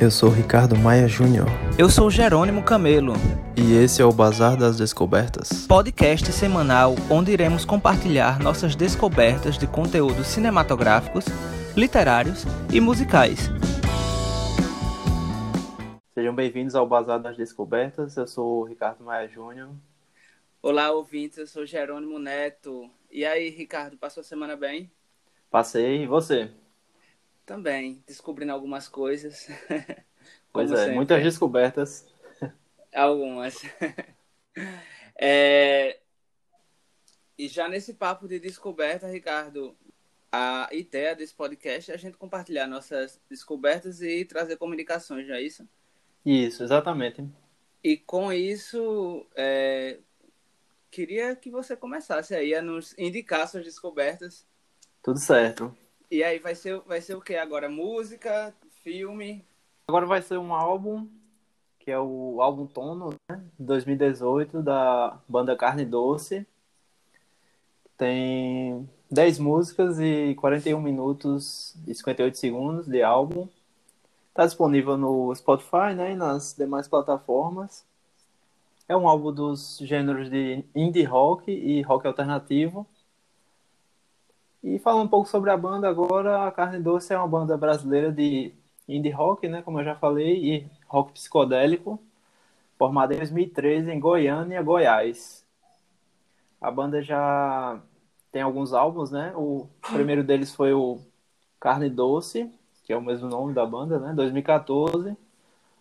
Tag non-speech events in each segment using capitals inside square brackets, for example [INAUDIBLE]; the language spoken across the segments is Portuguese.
Eu sou Ricardo Maia Júnior. Eu sou Jerônimo Camelo. E esse é o Bazar das Descobertas. Podcast semanal onde iremos compartilhar nossas descobertas de conteúdos cinematográficos, literários e musicais. Sejam bem-vindos ao Bazar das Descobertas. Eu sou Ricardo Maia Júnior. Olá, ouvintes. Eu sou Jerônimo Neto. E aí, Ricardo, passou a semana bem? Passei. E você? Também, descobrindo algumas coisas. [LAUGHS] pois é, sempre. muitas descobertas. Algumas. [LAUGHS] é... E já nesse papo de descoberta, Ricardo, a ideia desse podcast é a gente compartilhar nossas descobertas e trazer comunicações, não é isso? Isso, exatamente. E com isso, é... queria que você começasse aí a nos indicar suas descobertas. Tudo certo. E aí vai ser, vai ser o que agora? Música, filme? Agora vai ser um álbum, que é o álbum Tono, né? 2018, da banda Carne Doce. Tem 10 músicas e 41 minutos e 58 segundos de álbum. Está disponível no Spotify né, e nas demais plataformas. É um álbum dos gêneros de indie rock e rock alternativo. E falando um pouco sobre a banda agora, a Carne Doce é uma banda brasileira de indie rock, né, como eu já falei, e rock psicodélico, formada em 2013 em Goiânia, Goiás. A banda já tem alguns álbuns, né? O primeiro deles foi o Carne Doce, que é o mesmo nome da banda, né? 2014.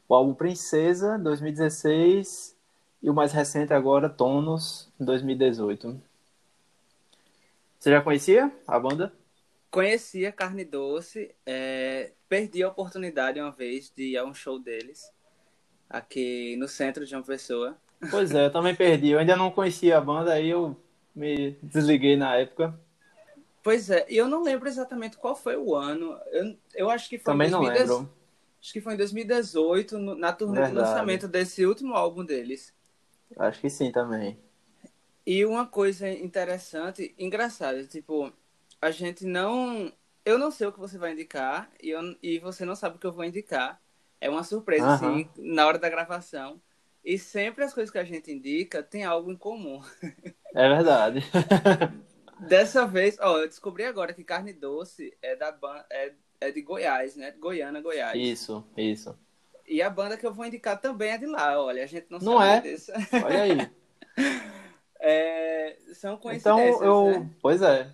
O álbum Princesa, 2016. E o mais recente agora, Tonos, 2018. Você já conhecia a banda? Conhecia Carne Doce. É... Perdi a oportunidade uma vez de ir a um show deles, aqui no centro de uma pessoa. Pois é, eu também perdi. Eu ainda não conhecia a banda, aí eu me desliguei na época. Pois é, e eu não lembro exatamente qual foi o ano. Eu, eu acho que foi também em 2010... não lembro. Acho que foi em 2018, na turnê Verdade. de lançamento desse último álbum deles. Acho que sim também. E uma coisa interessante, engraçada, tipo, a gente não. Eu não sei o que você vai indicar e, eu, e você não sabe o que eu vou indicar. É uma surpresa, uhum. assim, na hora da gravação. E sempre as coisas que a gente indica tem algo em comum. É verdade. [LAUGHS] Dessa vez, ó, eu descobri agora que carne doce é da é, é de Goiás, né? Goiânia, Goiás. Isso, isso. E a banda que eu vou indicar também é de lá, olha, a gente não, não sabe é? disso. Olha aí. [LAUGHS] É, são coincidências, então, eu, né? Pois é.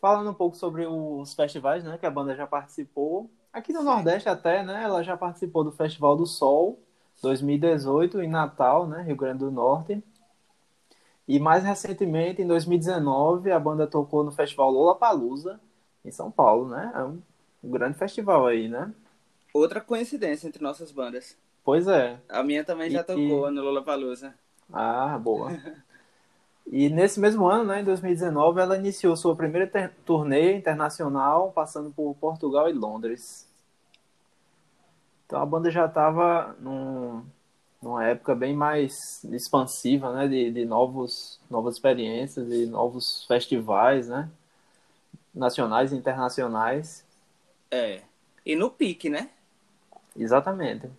Falando um pouco sobre os festivais, né, que a banda já participou. Aqui no Sim. Nordeste até, né, ela já participou do Festival do Sol 2018 em Natal, né, Rio Grande do Norte. E mais recentemente, em 2019, a banda tocou no Festival Lollapalooza em São Paulo, né? É um, um grande festival aí, né? Outra coincidência entre nossas bandas. Pois é. A minha também já e, tocou e... no Lollapalooza. Ah, boa. E nesse mesmo ano, né, em 2019, ela iniciou sua primeira turnê internacional, passando por Portugal e Londres. Então a banda já estava num, numa época bem mais expansiva, né, de, de novos, novas experiências e novos festivais, né, nacionais e internacionais. É. E no pique, né? Exatamente.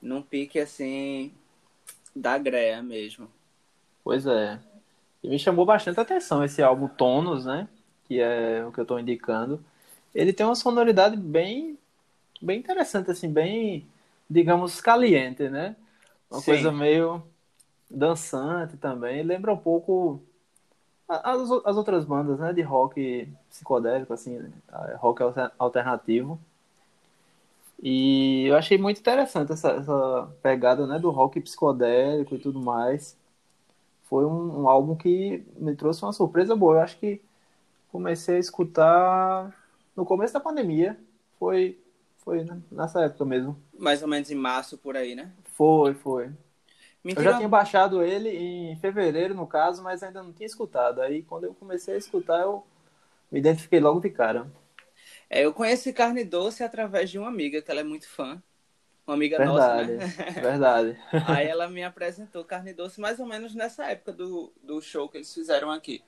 Num pique assim da greia mesmo. Pois é. E me chamou bastante atenção esse álbum Tonos, né? Que é o que eu estou indicando. Ele tem uma sonoridade bem, bem interessante, assim, bem, digamos, caliente, né? Uma Sim. coisa meio dançante também. Lembra um pouco as, as outras bandas, né? De rock psicodélico, assim, rock alternativo. E eu achei muito interessante essa, essa pegada né, do rock psicodélico e tudo mais. Foi um, um, álbum que me trouxe uma surpresa boa. Eu acho que comecei a escutar no começo da pandemia. Foi, foi nessa época mesmo. Mais ou menos em março, por aí, né? Foi, foi. Mentira. Eu já tinha baixado ele em fevereiro, no caso, mas ainda não tinha escutado. Aí, quando eu comecei a escutar, eu me identifiquei logo de cara. É, eu conheci Carne Doce através de uma amiga, que ela é muito fã. Uma amiga verdade, nossa, né? Verdade. [LAUGHS] Aí ela me apresentou Carne Doce mais ou menos nessa época do, do show que eles fizeram aqui.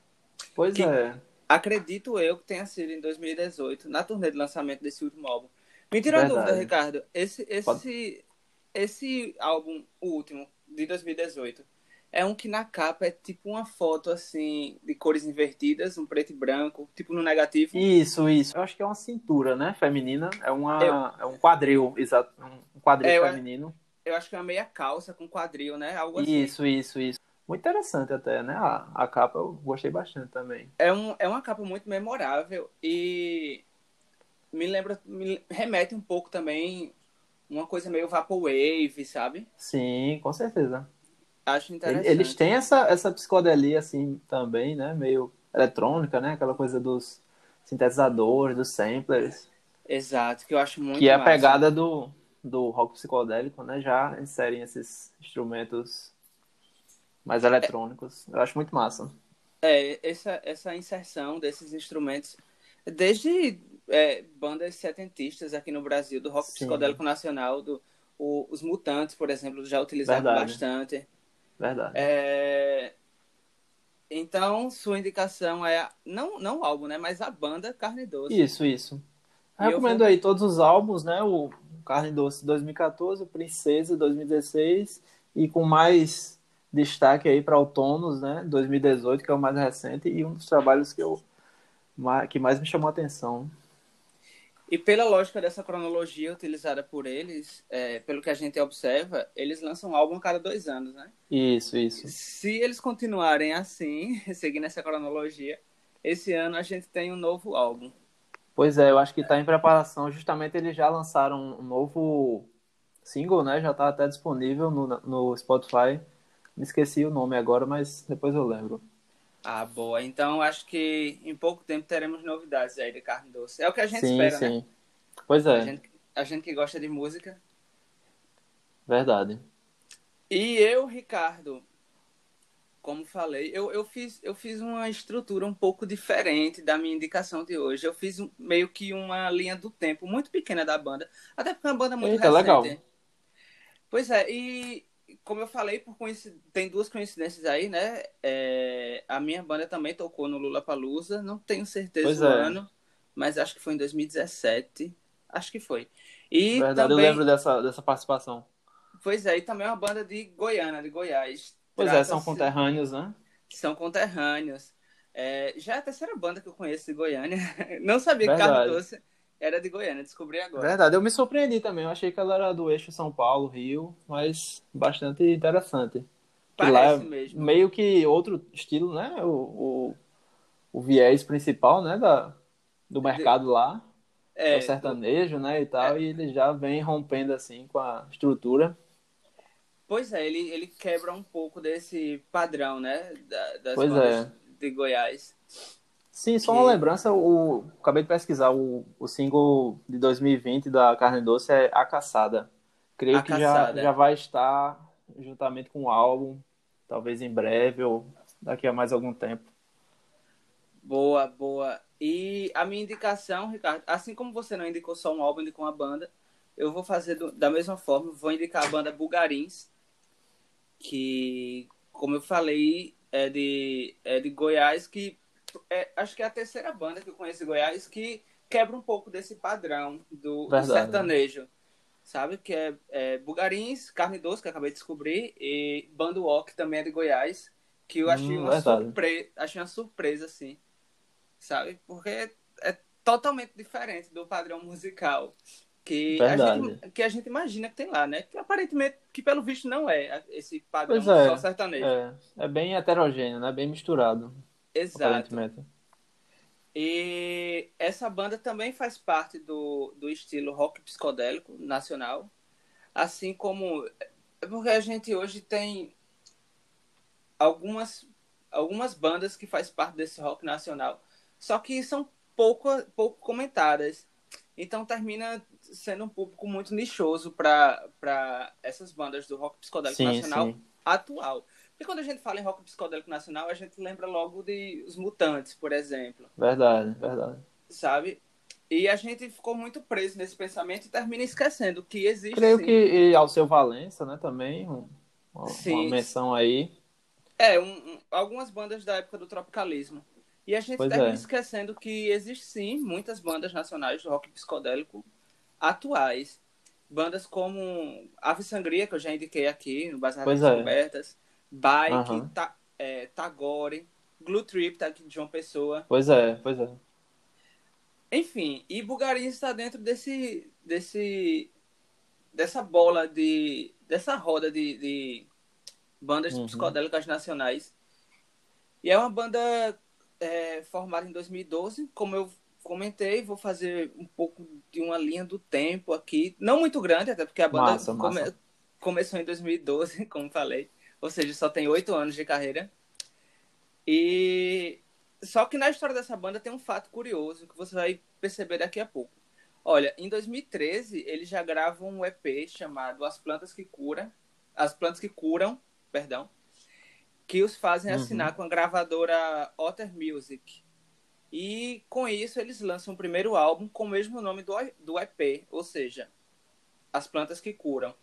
Pois que, é. Acredito eu que tenha sido em 2018, na turnê de lançamento desse último álbum. Me tira uma dúvida, Ricardo. Esse, esse, esse álbum, o último, de 2018, é um que na capa é tipo uma foto assim de cores invertidas, um preto e branco, tipo no negativo. Isso, isso. Eu acho que é uma cintura, né, feminina. É uma eu... é um quadril, exato, um quadril é, feminino. Eu acho que é uma meia calça com quadril, né? Algo assim. Isso, isso, isso. Muito interessante até, né? A, a capa eu gostei bastante também. É, um, é uma capa muito memorável e me lembra, me remete um pouco também uma coisa meio vaporwave, sabe? Sim, com certeza. Acho interessante. Eles têm essa, essa psicodelia, assim, também, né? Meio eletrônica, né? Aquela coisa dos sintetizadores, dos samplers. Exato, que eu acho muito Que é a pegada do, do rock psicodélico, né? Já inserem esses instrumentos mais eletrônicos. Eu acho muito massa. É, essa, essa inserção desses instrumentos, desde é, bandas setentistas aqui no Brasil, do rock Sim. psicodélico nacional, do, o, os Mutantes, por exemplo, já utilizaram Verdade. bastante. Verdade. É... Então, sua indicação é não, não o álbum, né? Mas a banda Carne Doce. Isso, isso. Eu recomendo vou... aí todos os álbuns, né? O Carne Doce 2014, o Princesa 2016 e com mais destaque aí para Outonos, né? 2018, que é o mais recente e um dos trabalhos que eu que mais me chamou a atenção. E pela lógica dessa cronologia utilizada por eles, é, pelo que a gente observa, eles lançam um álbum a cada dois anos, né? Isso, isso. Se eles continuarem assim, [LAUGHS] seguindo essa cronologia, esse ano a gente tem um novo álbum. Pois é, eu acho que está em preparação. Justamente eles já lançaram um novo single, né? Já está até disponível no, no Spotify. Me esqueci o nome agora, mas depois eu lembro. Ah, boa. Então acho que em pouco tempo teremos novidades aí de carne doce. É o que a gente sim, espera, sim. né? Pois é. A gente, a gente que gosta de música. Verdade. E eu, Ricardo, como falei, eu, eu, fiz, eu fiz uma estrutura um pouco diferente da minha indicação de hoje. Eu fiz um, meio que uma linha do tempo muito pequena da banda. Até porque é uma banda muito Eita, recente. legal. Pois é, e como eu falei, por tem duas coincidências aí, né? É... A minha banda também tocou no Lula Palusa, não tenho certeza pois do é. ano, mas acho que foi em 2017. Acho que foi. E Verdade, também... eu lembro dessa, dessa participação. Pois é, e também é uma banda de Goiânia, de Goiás. Pois é, são conterrâneos, né? São conterrâneos. É... já é a terceira banda que eu conheço de Goiânia. [LAUGHS] Não sabia Verdade. que Carlos Doce era de Goiânia, descobri agora. Verdade, eu me surpreendi também. Eu achei que ela era do eixo São Paulo, Rio, mas bastante interessante. Parece é mesmo. Meio que outro estilo, né? O, o, o viés principal, né? Da, do mercado lá. É, é o sertanejo, né? E tal. É. E ele já vem rompendo assim com a estrutura. Pois é, ele, ele quebra um pouco desse padrão, né? Da, das pois é. de Goiás. Sim, só uma lembrança, o, acabei de pesquisar, o, o single de 2020 da Carne Doce é A Caçada. Creio a que já, já vai estar juntamente com o álbum, talvez em breve ou daqui a mais algum tempo. Boa, boa. E a minha indicação, Ricardo, assim como você não indicou só um álbum, indicou uma banda, eu vou fazer do, da mesma forma, vou indicar a banda Bugarins, que, como eu falei, é de, é de Goiás, que é, acho que é a terceira banda que eu conheço de Goiás que quebra um pouco desse padrão do, do sertanejo. Sabe? Que é, é, Bugarins, Carne Doce, que acabei de descobrir, e Bando Walk também é de Goiás, que eu achei, hum, uma, surpresa, achei uma surpresa, assim. Sabe? Porque é totalmente diferente do padrão musical que a, gente, que a gente imagina que tem lá, né? Que aparentemente, que pelo visto não é esse padrão é, só sertanejo. É, é bem heterogêneo, né? Bem misturado. Exato. E essa banda também faz parte do, do estilo rock psicodélico nacional, assim como é porque a gente hoje tem algumas algumas bandas que faz parte desse rock nacional, só que são pouco pouco comentadas. Então termina sendo um público muito nichoso para essas bandas do rock psicodélico sim, nacional sim. atual. Quando a gente fala em rock psicodélico nacional, a gente lembra logo de Os Mutantes, por exemplo. Verdade, verdade. Sabe? E a gente ficou muito preso nesse pensamento e termina esquecendo que existe. Creio sim. que e ao seu Valença, né, também, um, uma, uma, menção aí. É, um, um, algumas bandas da época do tropicalismo. E a gente pois termina é. esquecendo que existe sim muitas bandas nacionais do rock psicodélico atuais. Bandas como Ave Sangria, que eu já indiquei aqui, no Bazar Pois das é. Descobertas, Bike, Aham. Ta- é, Tagore, Glue Trip, tá aqui de João Pessoa. Pois é, pois é. Enfim, e Bulgaria está dentro desse, desse, dessa bola de, dessa roda de, de bandas Uhum. psicodélicas nacionais. E é uma banda é, formada em 2012, como eu comentei, vou fazer um pouco de uma linha do tempo aqui, não muito grande, até porque a banda Massa, massa. come- começou em 2012, [LAUGHS] como falei, ou seja, só tem oito anos de carreira. E só que na história dessa banda tem um fato curioso que você vai perceber daqui a pouco. Olha, em 2013 eles já gravam um EP chamado As Plantas que Curam, As Plantas que Curam, perdão, que os fazem Uhum. assinar com a gravadora Otter Music. E com isso eles lançam o primeiro álbum com o mesmo nome do, do EP, ou seja, As Plantas que Curam.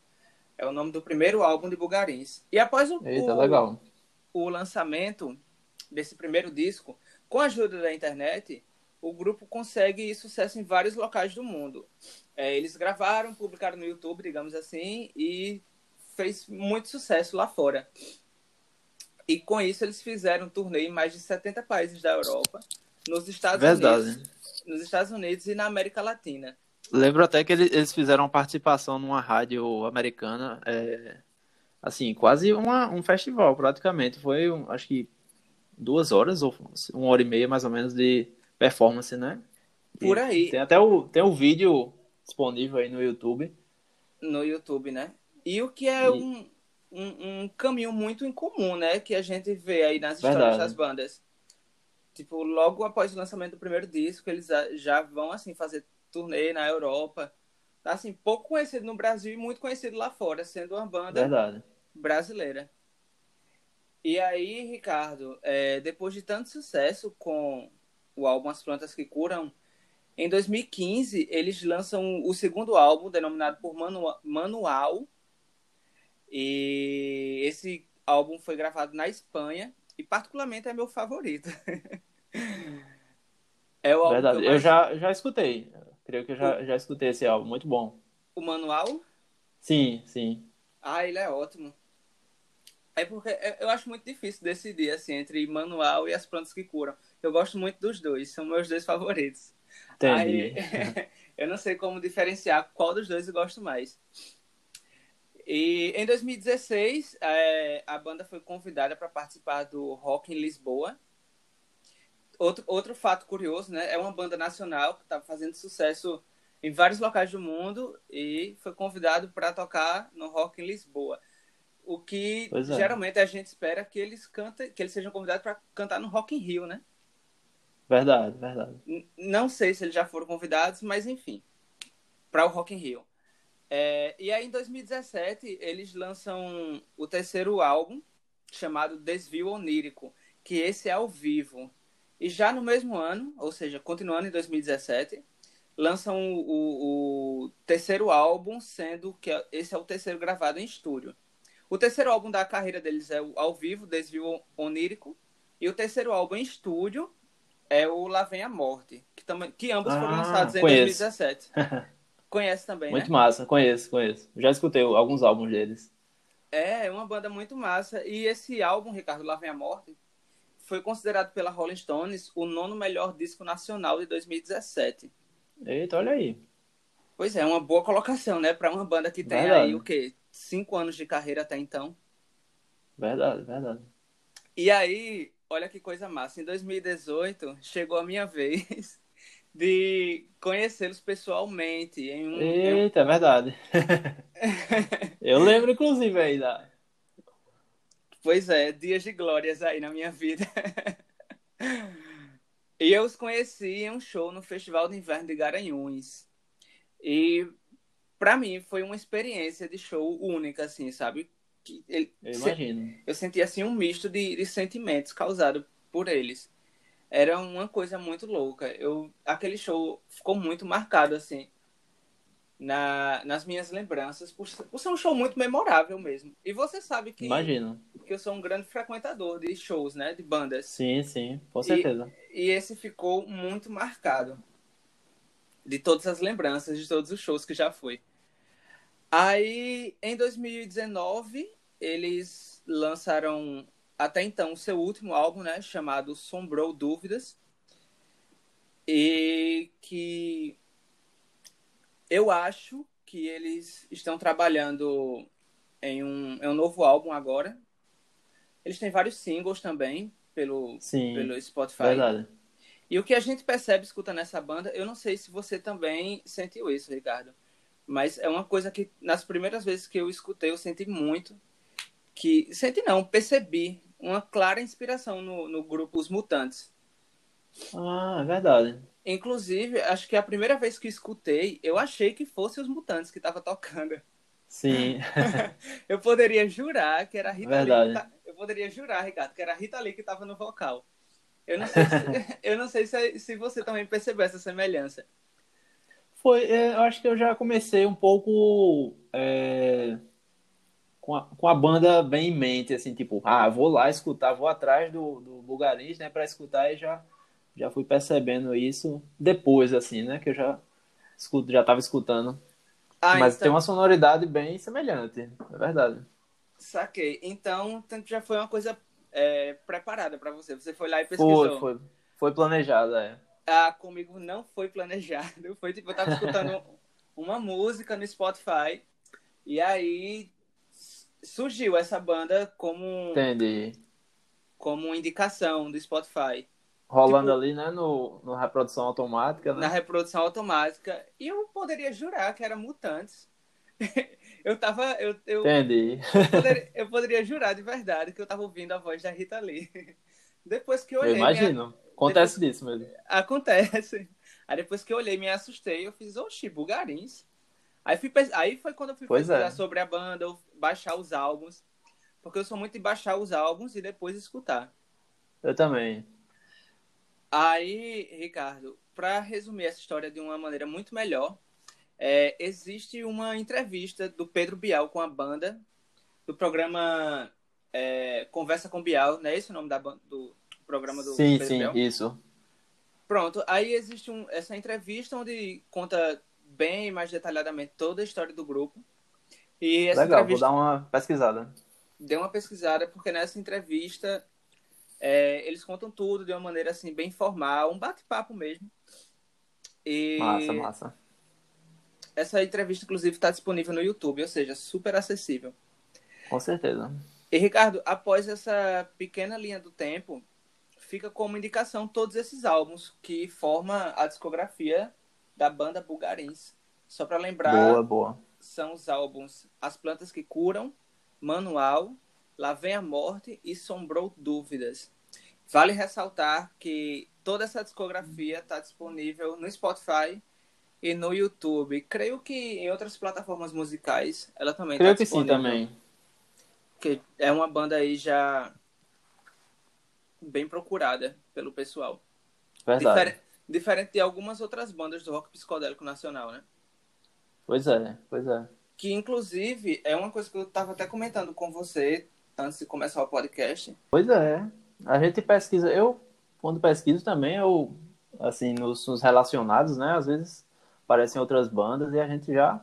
É o nome do primeiro álbum de Bugarins. E após o, Eita, o- legal. o lançamento desse primeiro disco, com a ajuda da internet, o grupo consegue sucesso em vários locais do mundo. É, eles gravaram, publicaram no YouTube, digamos assim, e fez muito sucesso lá fora. E com isso eles fizeram um turnê em mais de 70 países da Europa, nos Estados Verdade. Unidos, nos Estados Unidos e na América Latina. Lembro até que ele- eles fizeram participação numa rádio americana, é, assim, quase uma, um festival, praticamente. Foi, um, acho que, duas horas ou uma hora e meia, mais ou menos, de performance, né? Por E aí. Tem até o, tem o vídeo disponível aí no YouTube. no YouTube, né? E o que é E- um, um, um caminho muito incomum, né? Que a gente vê aí nas histórias Verdade. das bandas. Tipo, logo após o lançamento do primeiro disco, eles já vão, assim, fazer turnê na Europa. Assim, pouco conhecido no Brasil e muito conhecido lá fora, sendo uma banda Verdade. brasileira. E aí, Ricardo, é, depois de tanto sucesso com o álbum As Plantas que Curam, em 2015 eles lançam o segundo álbum, denominado por Manua- Manual. E esse álbum foi gravado na Espanha e particularmente é meu favorito. [LAUGHS] é o álbum Verdade. eu Eu mais- já, já escutei. Creio que eu já, já escutei esse álbum. Muito bom. O Manual Sim, sim. Ah, ele é ótimo. É porque eu- eu acho muito difícil decidir assim entre manual e as plantas que curam. Eu gosto muito dos dois, são meus dois favoritos. Entendi. Aí, [LAUGHS] eu não sei como diferenciar qual dos dois eu gosto mais. E em 2016, é, a banda foi convidada para participar do Rock em Lisboa. Outro, outro fato curioso, né? É uma banda nacional que está fazendo sucesso em vários locais do mundo e foi convidado para tocar no Rock em Lisboa. O que é. geralmente a gente espera que eles cantem, que eles sejam convidados para cantar no Rock in Rio, né? Verdade, verdade. Não sei se eles já foram convidados, mas enfim, para o Rock in Rio. É, e aí, em 2017, eles lançam o terceiro álbum, chamado Desvio Onírico, que esse é ao vivo. E já no mesmo ano, ou seja, continuando em 2017, lançam o, o- terceiro álbum, sendo que esse é o terceiro gravado em estúdio. O terceiro álbum da carreira deles é o ao vivo, Desvio Onírico, e o terceiro álbum em estúdio é o Lá Vem a Morte, que, também, que ambos foram Ah, lançados em conheço. 2017. [LAUGHS] Conhece também, Muito né? massa, conheço, conheço. Já escutei alguns álbuns deles. É, é uma banda muito massa. E esse álbum, Ricardo, Lá Vem a Morte, foi considerado pela Rolling Stones o nono melhor disco nacional de 2017. Eita, olha aí. Pois é, uma boa colocação, né? Pra uma banda que tem Verdade. aí, o quê? Cinco anos de carreira até então. Verdade, verdade. E aí, olha que coisa massa. Em 2018, chegou a minha [LAUGHS] vez de conhecê-los pessoalmente. Em um, em um- Eita, é verdade. [LAUGHS] Eu lembro, inclusive, aí da. Pois é, dias de glórias aí na minha vida. [LAUGHS] e eu os conheci em um show no Festival de Inverno de Garanhuns. E pra mim foi uma experiência de show única, assim, sabe? Que ele- Eu imagino. eu senti assim um misto de, de sentimentos causado por eles. Era uma coisa muito louca. Eu, aquele show ficou muito marcado assim na, nas minhas lembranças por, ser- por ser um show muito memorável mesmo. E você sabe que, Imagino. que eu sou um grande frequentador de shows, né, de bandas. Sim, sim, com certeza. E esse ficou muito marcado. de todas as lembranças, de todos os shows que já foi. Aí, em 2019, eles lançaram até então o seu último álbum, né, chamado Sombrou Dúvidas, e que eu acho que eles estão trabalhando em um, em um novo álbum agora. Eles têm vários singles também pelo, Sim, pelo Spotify. Verdade. E o que a gente percebe escutando essa banda, eu não sei se você também sentiu isso, Ricardo, mas é uma coisa que nas primeiras vezes que eu escutei eu senti muito, que senti não, percebi uma clara inspiração no, no grupo Os Mutantes. Ah, é verdade. Inclusive, acho que a primeira vez que escutei, eu achei que fosse Os Mutantes que estava tocando. Sim. [LAUGHS] eu poderia jurar que era a Rita Verdade. Lee. Eu poderia jurar, Ricardo, que era a Rita Lee que estava no vocal. Eu não sei, se, [LAUGHS] eu não sei se, se você também percebeu essa semelhança. Foi, é, eu acho que eu já comecei um pouco é, com, a, com a banda bem em mente, assim, tipo, ah, vou lá escutar, vou atrás do, do Bulgarins, né, para escutar e já, já fui percebendo isso depois, assim, né, que eu já, escuto, já tava escutando. Ah, Mas então... tem uma sonoridade bem semelhante, é verdade. Saquei. Então, já foi uma coisa é, preparada para você. Você foi lá e pesquisou. Foi, foi, foi planejado, é. Ah, comigo não foi planejado. Foi tipo, eu tava escutando [LAUGHS] uma música no Spotify e aí surgiu essa banda como Entendi. como indicação do Spotify. Rolando tipo, ali, né, no, no reprodução automática, né? Na reprodução automática. E eu poderia jurar que era Mutantes. [LAUGHS] Eu tava. Eu, eu, Entendi. Eu [LAUGHS] poderia, eu poderia, jurar de verdade que eu tava ouvindo a voz da Rita Lee. [LAUGHS] Depois que eu olhei. Eu imagino. Minha... Acontece depois... disso mesmo. Acontece. Aí depois que eu olhei, me assustei. Eu fiz, oxi, Bulgarins. Aí, fui, aí foi quando eu fui pois pesquisar é. sobre a banda, baixar os álbuns. Porque eu sou muito de baixar os álbuns e depois escutar. Eu também. Aí, Ricardo, para resumir essa história de uma maneira muito melhor, é, existe uma entrevista do Pedro Bial com a banda, do programa é, Conversa com Bial, não é esse o nome da, do programa do sim, Pedro sim, Bial? Sim, isso. Pronto, aí existe um, essa entrevista onde conta bem mais detalhadamente toda a história do grupo. E Legal, vou dar uma pesquisada. Dê uma pesquisada, porque nessa entrevista é, eles contam tudo de uma maneira assim bem formal, um bate-papo mesmo. E... Massa, massa. Essa entrevista, inclusive, está disponível no YouTube, ou seja, super acessível. Com certeza. E, Ricardo, após essa pequena linha do tempo, fica como indicação todos esses álbuns que formam a discografia da banda Bulgarins. Só para lembrar, boa, boa. são os álbuns As Plantas que Curam, Manual, Lá Vem a Morte e Sombrou Dúvidas. Vale ressaltar que toda essa discografia está disponível no Spotify e no YouTube. Creio que em outras plataformas musicais ela também Creio tá que sim também. Que é uma banda aí já bem procurada pelo pessoal. Verdade. Difer diferente de algumas outras bandas do rock psicodélico nacional, né? Pois é, pois é. Que inclusive é uma coisa que eu estava até comentando com você antes de começar o podcast. Pois é. A gente pesquisa, eu quando pesquiso também, eu assim, nos, nos relacionados, né? Às vezes aparecem outras bandas e a gente já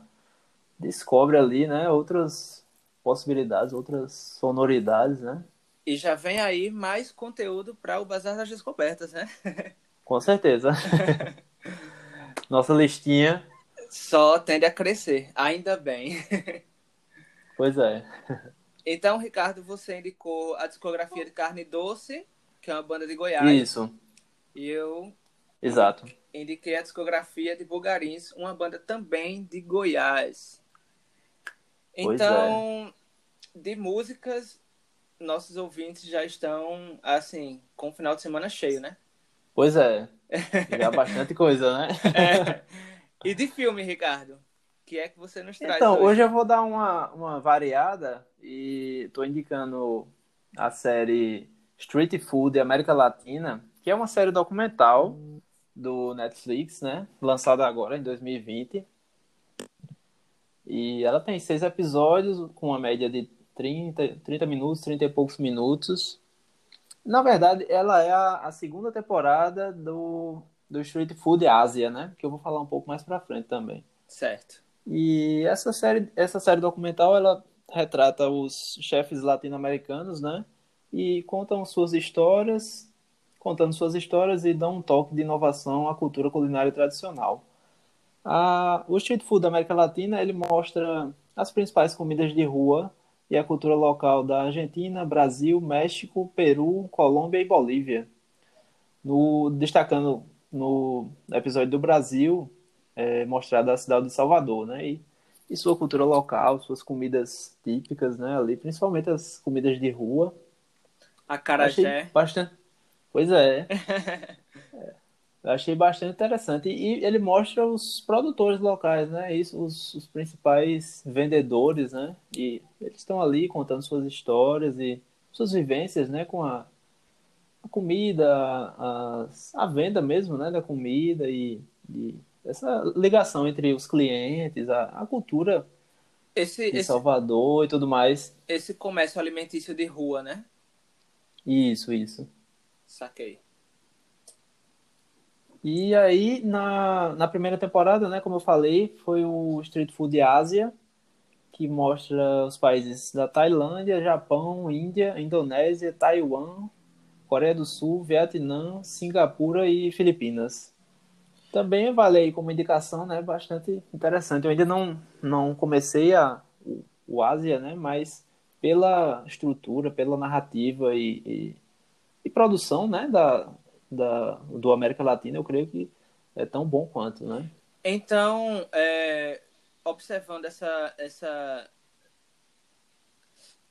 descobre ali, né, outras possibilidades, outras sonoridades, né? E já vem aí mais conteúdo para o Bazar das Descobertas, né? [LAUGHS] Com certeza. [LAUGHS] Nossa listinha só tende a crescer, ainda bem. Pois é. [LAUGHS] Então, Ricardo, você indicou a discografia de Carne Doce, que é uma banda de Goiás. Isso. E eu Exato indiquei a discografia de Bulgarins, uma banda também de Goiás. Então, é. de músicas, nossos ouvintes já estão, assim, com o final de semana cheio, né? Pois é. [LAUGHS] Já bastante coisa, né? É. E de filme, Ricardo? O que é que você nos traz? Então, hoje, hoje eu vou dar uma, uma variada e estou indicando a série Street Food América Latina, que é uma série documental do Netflix, né? Lançada agora em 2020. E ela tem seis episódios, com uma média de 30, 30 minutos, 30 e poucos minutos. Na verdade, ela é a, a segunda temporada do, do Street Food Ásia, né? Que eu vou falar um pouco mais pra frente também. Certo. E essa série, essa série documental, ela retrata os chefes latino-americanos, né? E contam suas histórias, contando suas histórias e dão um toque de inovação à cultura culinária tradicional. A, o Street Food da América Latina, ele mostra as principais comidas de rua e a cultura local da Argentina, Brasil, México, Peru, Colômbia e Bolívia. No, destacando no episódio do Brasil, é, mostrada a cidade de Salvador, né? E, e, sua cultura local, suas comidas típicas, né? Ali, principalmente as comidas de rua. A carajé. Bastante. Pois é. [LAUGHS] é. Eu achei bastante interessante. E ele mostra os produtores locais, né? Isso, os, os principais vendedores, né? E eles estão ali contando suas histórias e suas vivências, né? Com a, a comida, a, a, venda mesmo, né? Da comida e, e essa ligação entre os clientes, a, a cultura esse, de esse, Salvador e tudo mais. Esse comércio alimentício de rua, né? Isso, isso. Saquei. E aí, na, na primeira temporada, né, como eu falei, foi o Street Food Ásia, que mostra os países da Tailândia, Japão, Índia, Indonésia, Taiwan, Coreia do Sul, Vietnã, Singapura e Filipinas. Também vale aí como indicação, né, bastante interessante. Eu ainda não, não comecei a, o, o Ásia, né, mas pela estrutura, pela narrativa e, e, e produção, né, da, da, do América Latina, eu creio que é tão bom quanto, né? Então, é, observando essa, essa,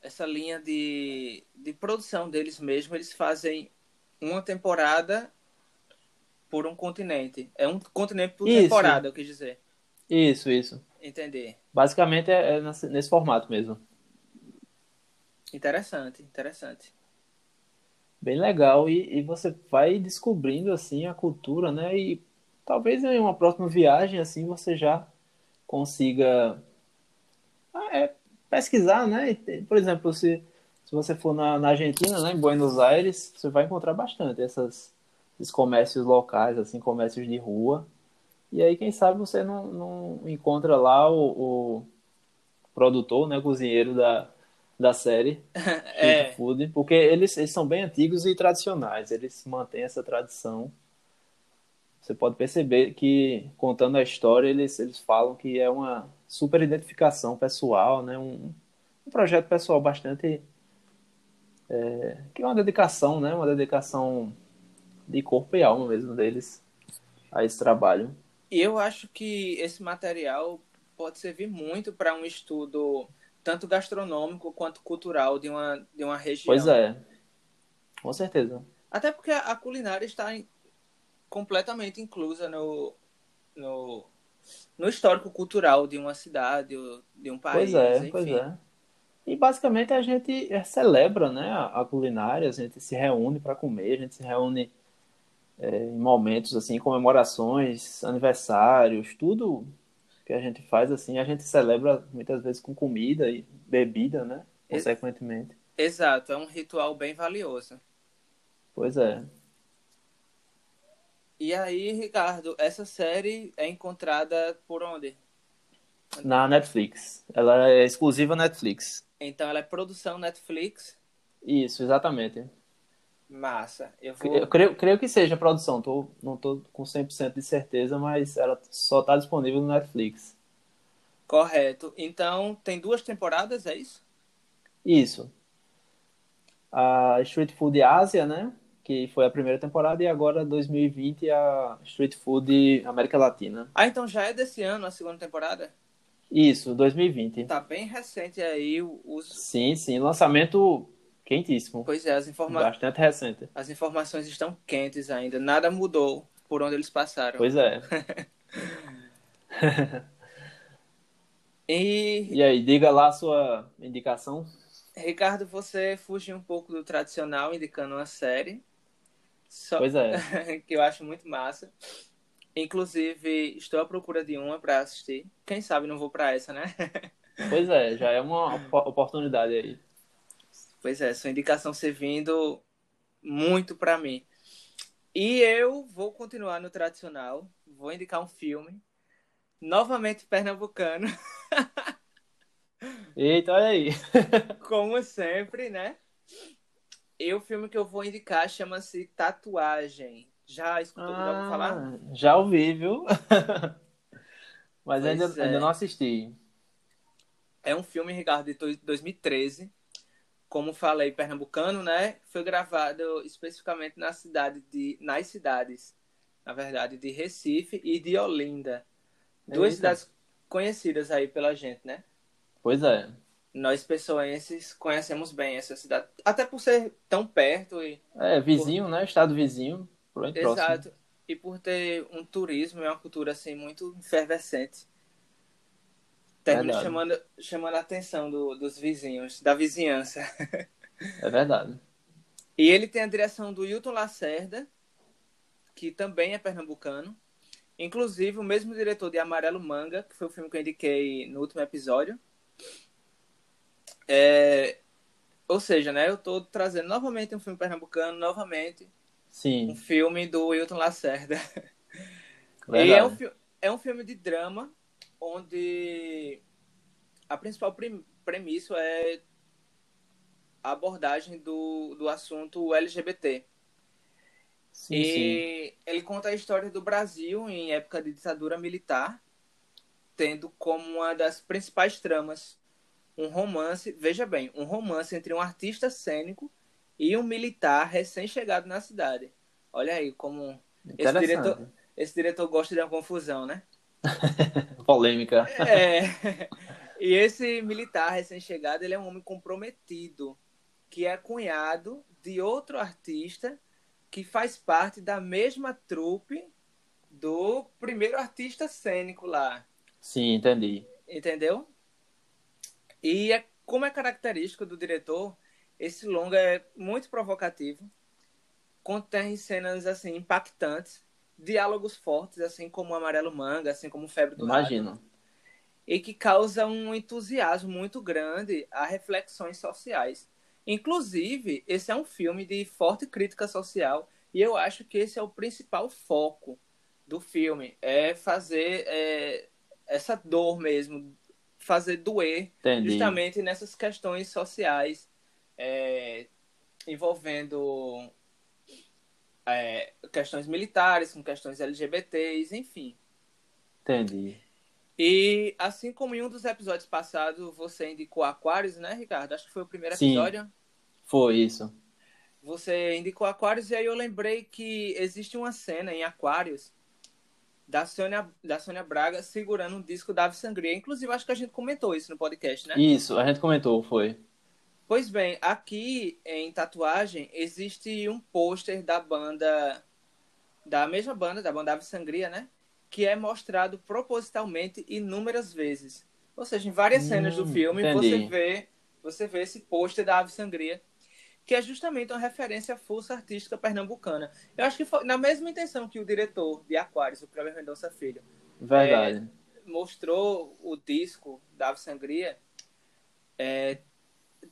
essa linha de, de produção deles mesmo, eles fazem uma temporada por um continente. É um continente por isso. temporada, eu quis dizer. Isso, isso. Entender. Basicamente é, é nesse, nesse formato mesmo. Interessante, interessante bem legal e, e você vai descobrindo assim a cultura, né? E talvez em uma próxima viagem assim você já consiga ah, é, pesquisar, né? Por exemplo, se, se você for na, na Argentina, né, em Buenos Aires, você vai encontrar bastante essas, esses comércios locais, assim, comércios de rua. E aí, quem sabe você não, não encontra lá o, o produtor, né, cozinheiro da, da série [LAUGHS] é. Food, porque eles, eles são bem antigos e tradicionais, eles mantêm essa tradição. Você pode perceber que, contando a história, eles, eles falam que é uma super identificação pessoal, né? um, um projeto pessoal bastante. É, que é uma dedicação, né? Uma dedicação de corpo e alma mesmo deles a esse trabalho. E eu acho que esse material pode servir muito para um estudo tanto gastronômico quanto cultural de uma, de uma região. Pois é, com certeza. Até porque a culinária está completamente inclusa no, no, no histórico cultural de uma cidade, de um país. Pois é, enfim. pois é. E basicamente a gente celebra né, a, culinária, a gente se reúne para comer, a gente se reúne é, em momentos assim, comemorações, aniversários, tudo que a gente faz assim, a gente celebra muitas vezes com comida e bebida, né? Consequentemente. Exato, é um ritual bem valioso. Pois é. E aí, Ricardo, essa série é encontrada por onde? Na Netflix. Ela é exclusiva Netflix. Então ela é produção Netflix? Isso, exatamente. Massa. Eu, vou... eu creio, creio que seja produção, tô, não estou com 100% de certeza, mas ela só está disponível no Netflix. Correto. Então, tem duas temporadas, é isso? Isso. A Street Food Ásia, né? Que foi a primeira temporada, e agora 2020 a Street Food América Latina. Ah, então já é desse ano a segunda temporada? Isso, 2020. Tá bem recente aí os. Sim, sim. Lançamento Quentíssimo. Pois é, as informações. Bastante recente. As informações estão quentes ainda. Nada mudou por onde eles passaram. Pois é. [LAUGHS] e... e aí, diga lá a sua indicação. Ricardo, você fugiu um pouco do tradicional indicando uma série. Só... Pois é. [LAUGHS] que eu acho muito massa. Inclusive, estou à procura de uma para assistir. Quem sabe não vou para essa, né? [LAUGHS] pois é, já é uma oportunidade aí. Pois é, sua indicação servindo muito para mim. E eu vou continuar no tradicional. Vou indicar um filme. Novamente pernambucano. [LAUGHS] Eita, olha aí. [LAUGHS] Como sempre, né? E o filme que eu vou indicar chama-se Tatuagem. Já escutou? Ah, já falar? Já ouvi, viu? [LAUGHS] Mas ainda, é. ainda não assisti. É um filme, Ricardo, de 2013. Como falei, pernambucano, né? Foi gravado especificamente na cidade de, nas cidades, na verdade, de Recife e de Olinda. Duas Eita. cidades conhecidas aí pela gente, né? Pois é. Nós, pessoenses, conhecemos bem essa cidade. Até por ser tão perto e... É, vizinho, por... né? Estado vizinho. Exato. Próximo. E por ter um turismo e uma cultura, assim, muito efervescente termina chamando, chamando a atenção do, dos vizinhos, da vizinhança. [LAUGHS] É verdade. E ele tem a direção do Hilton Lacerda, que também é pernambucano. Inclusive, o mesmo diretor de Amarelo Manga, que foi o filme que eu indiquei no último episódio. É... Ou seja, né, eu estou trazendo novamente um filme pernambucano, novamente. Sim. Um filme do Hilton Lacerda. Verdade. [LAUGHS] E é um, é um filme de drama onde a principal premissa é a abordagem do, do assunto LGBT. Sim, e sim. ele conta a história do Brasil em época de ditadura militar, tendo como uma das principais tramas um romance, veja bem, um romance entre um artista cênico e um militar recém-chegado na cidade. Olha aí como esse diretor, esse diretor gosta de uma confusão, né? [LAUGHS] Polêmica. É. E esse militar recém-chegado, ele é um homem comprometido, que é cunhado de outro artista que faz parte da mesma trupe do primeiro artista cênico lá. Sim, entendi. Entendeu? E é, como é característico do diretor, esse longa é muito provocativo, contém cenas assim impactantes diálogos fortes, assim como Amarelo Manga, assim como Febre do Imagino. Rato, e que causa um entusiasmo muito grande a reflexões sociais. Inclusive, esse é um filme de forte crítica social e eu acho que esse é o principal foco do filme, é fazer é, essa dor mesmo, fazer doer Entendi. justamente nessas questões sociais é, envolvendo é, questões militares, com questões LGBTs, enfim. Entendi. E assim como em um dos episódios passados você indicou Aquários, né, Ricardo? Acho que foi o primeiro Sim, episódio. Foi isso. Você indicou Aquários e aí eu lembrei que existe uma cena em Aquários da Sônia, da Sônia Braga segurando um disco da Ave Sangria. Inclusive, acho que a gente comentou isso no podcast, né? Isso, a gente comentou, foi. Pois bem, aqui em Tatuagem existe um pôster da banda, da mesma banda, da banda Ave Sangria, né? Que é mostrado propositalmente inúmeras vezes. Ou seja, em várias hum, cenas do filme entendi. você vê, você vê esse pôster da Ave Sangria, que é justamente uma referência à força artística pernambucana. Eu acho que foi na mesma intenção que o diretor de Aquários, o Cleber Mendonça Filho, Verdade. É, mostrou o disco da Ave Sangria. É,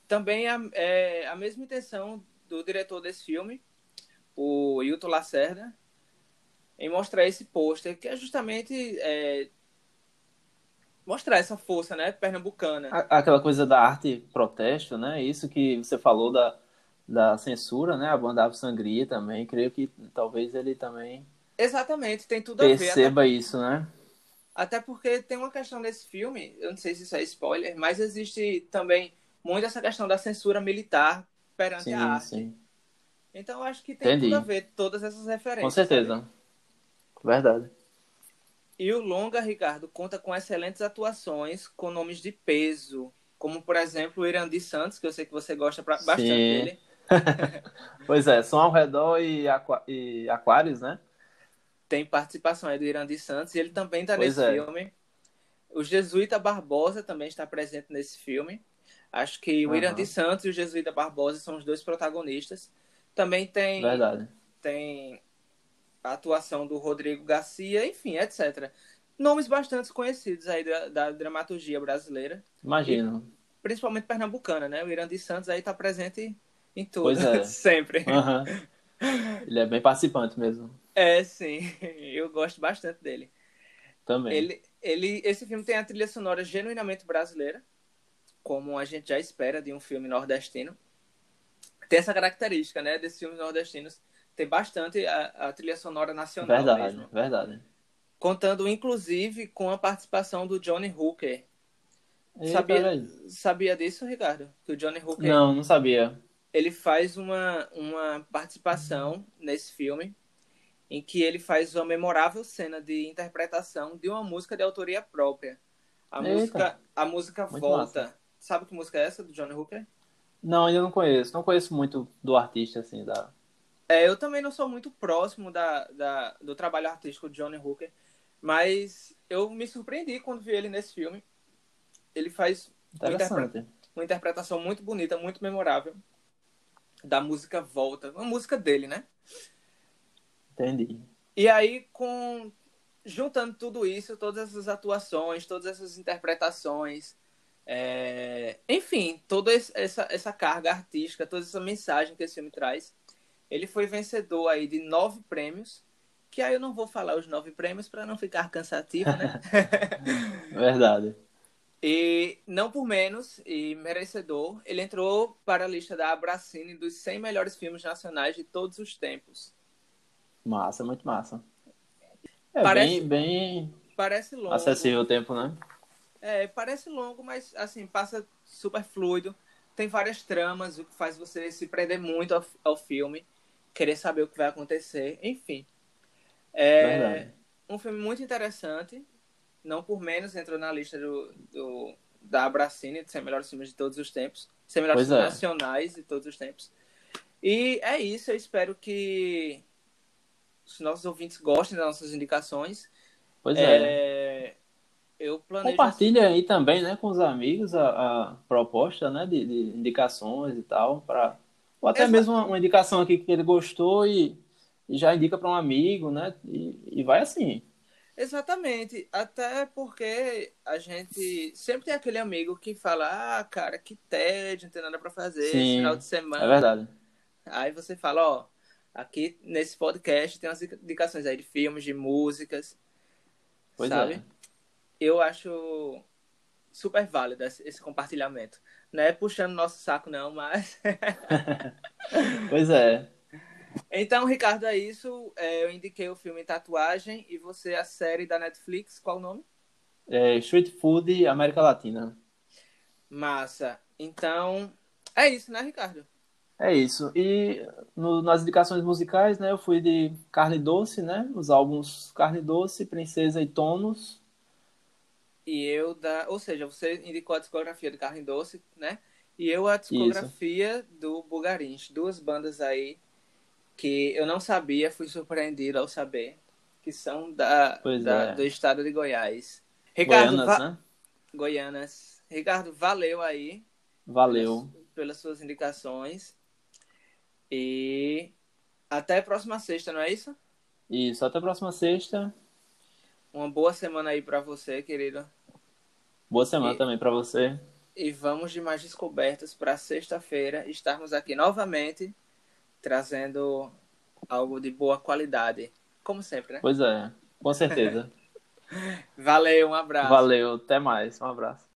também é, é a mesma intenção do diretor desse filme, o Hilton Lacerda, em mostrar esse pôster, que é justamente é, mostrar essa força, né, pernambucana. Aquela coisa da arte protesto, né, isso que você falou da, da censura, né, a banda Sangria também, creio que talvez ele também... Exatamente, tem tudo a ver. Perceba até, isso, né? Até porque tem uma questão desse filme, eu não sei se isso é spoiler, mas existe também muito essa questão da censura militar perante sim, a arte. Sim. Então acho que tem Entendi. tudo a ver todas essas referências. Com certeza. Sabe? Verdade. E o longa, Ricardo, conta com excelentes atuações com nomes de peso, como por exemplo o Irandi Santos, que eu sei que você gosta bastante sim. dele. [LAUGHS] pois é, Som ao Redor e, Aqu e Aquários, né? Tem participação aí do Irandi Santos e ele também está nesse é. filme. O Jesuíta Barbosa também está presente nesse filme. Acho que o uhum. Irandi Santos e o Jesuíta Barbosa são os dois protagonistas. Também tem, Verdade. tem a atuação do Rodrigo Garcia, enfim, etc. Nomes bastante conhecidos aí da, da dramaturgia brasileira. Imagino. E, principalmente pernambucana, né? O Irandi Santos aí está presente em tudo, é. [LAUGHS] sempre. Uhum. Ele é bem participante mesmo. É, sim. [LAUGHS] Eu gosto bastante dele. Também. Ele, ele, esse filme tem a trilha sonora genuinamente brasileira, como a gente já espera de um filme nordestino. Tem essa característica, né, desses filmes nordestinos, tem bastante a, a trilha sonora nacional verdade, mesmo. Verdade, Contando, inclusive, com a participação do Johnny Hooker. sabia, sabia disso, Ricardo? Que o Johnny Hooker... Não, não sabia. Ele faz uma, uma participação nesse filme em que ele faz uma memorável cena de interpretação de uma música de autoria própria. A Eita. música, a música Volta. Massa. Sabe que música é essa do Johnny Hooker? Não, ainda não conheço. Não conheço muito do artista, assim, da. É, eu também não sou muito próximo da, da, do trabalho artístico de Johnny Hooker, mas eu me surpreendi quando vi ele nesse filme. Ele faz uma, interpre... uma interpretação muito bonita, muito memorável da música Volta. Uma música dele, né? Entendi. E aí, com juntando tudo isso, todas essas atuações, todas essas interpretações, é... enfim, toda essa, essa carga artística, toda essa mensagem que esse filme traz, ele foi vencedor aí de nove prêmios, que aí eu não vou falar os nove prêmios para não ficar cansativo, né? [LAUGHS] Verdade. E não por menos, e merecedor, ele entrou para a lista da Abracine dos 100 melhores filmes nacionais de todos os tempos. Massa, muito massa. É parece, bem, bem parece longo. acessível o tempo, né? É, parece longo, mas assim, passa super fluido. Tem várias tramas, o que faz você se prender muito ao, ao filme, querer saber o que vai acontecer, enfim. É um filme muito interessante, não por menos entrou na lista do, do da Abracine, de 100 melhores filmes de todos os tempos, 100 melhores filmes é. nacionais de todos os tempos. E é isso, eu espero que os nossos ouvintes gostem das nossas indicações. Pois é. é. Eu planejo... Compartilha aí também, né, com os amigos a, a proposta, né, de, de, indicações e tal, para ou até Exato. mesmo uma, uma, indicação aqui que ele gostou e, e já indica para um amigo, né, e, e vai assim. Exatamente, até porque a gente sempre tem aquele amigo que fala, ah, cara, que tédio, não tem nada para fazer, Sim, final de semana. É verdade. Aí você fala, ó, Aqui nesse podcast tem umas indicações aí de filmes, de músicas. Pois sabe? É. Eu acho super válido esse compartilhamento. Não é puxando nosso saco, não, mas. [LAUGHS] pois é. Então, Ricardo, é isso. É, eu indiquei o filme Tatuagem e você a série da Netflix. Qual o nome? É Street Food América Latina. Massa. Então, é isso, né, Ricardo? É isso. E no, nas indicações musicais, né, eu fui de Carne Doce, né? Os álbuns Carne Doce, Princesa e Tonos. E eu da, ou seja, você indicou a discografia de Carne Doce, né? E eu a discografia isso. do Bugarins, duas bandas aí que eu não sabia, fui surpreendido ao saber que são da, da é. do estado de Goiás. Ricardo, Goianas, va... né? Goianas. Ricardo, valeu aí. Valeu. Pelas, pelas suas indicações. E até a próxima sexta, não é isso? Isso, até a próxima sexta. Uma boa semana aí para você, querido. Boa semana e, também para você. E vamos de mais descobertas para sexta-feira estarmos aqui novamente trazendo algo de boa qualidade, como sempre, né? Pois é, com certeza. [LAUGHS] Valeu, um abraço. Valeu, até mais, um abraço.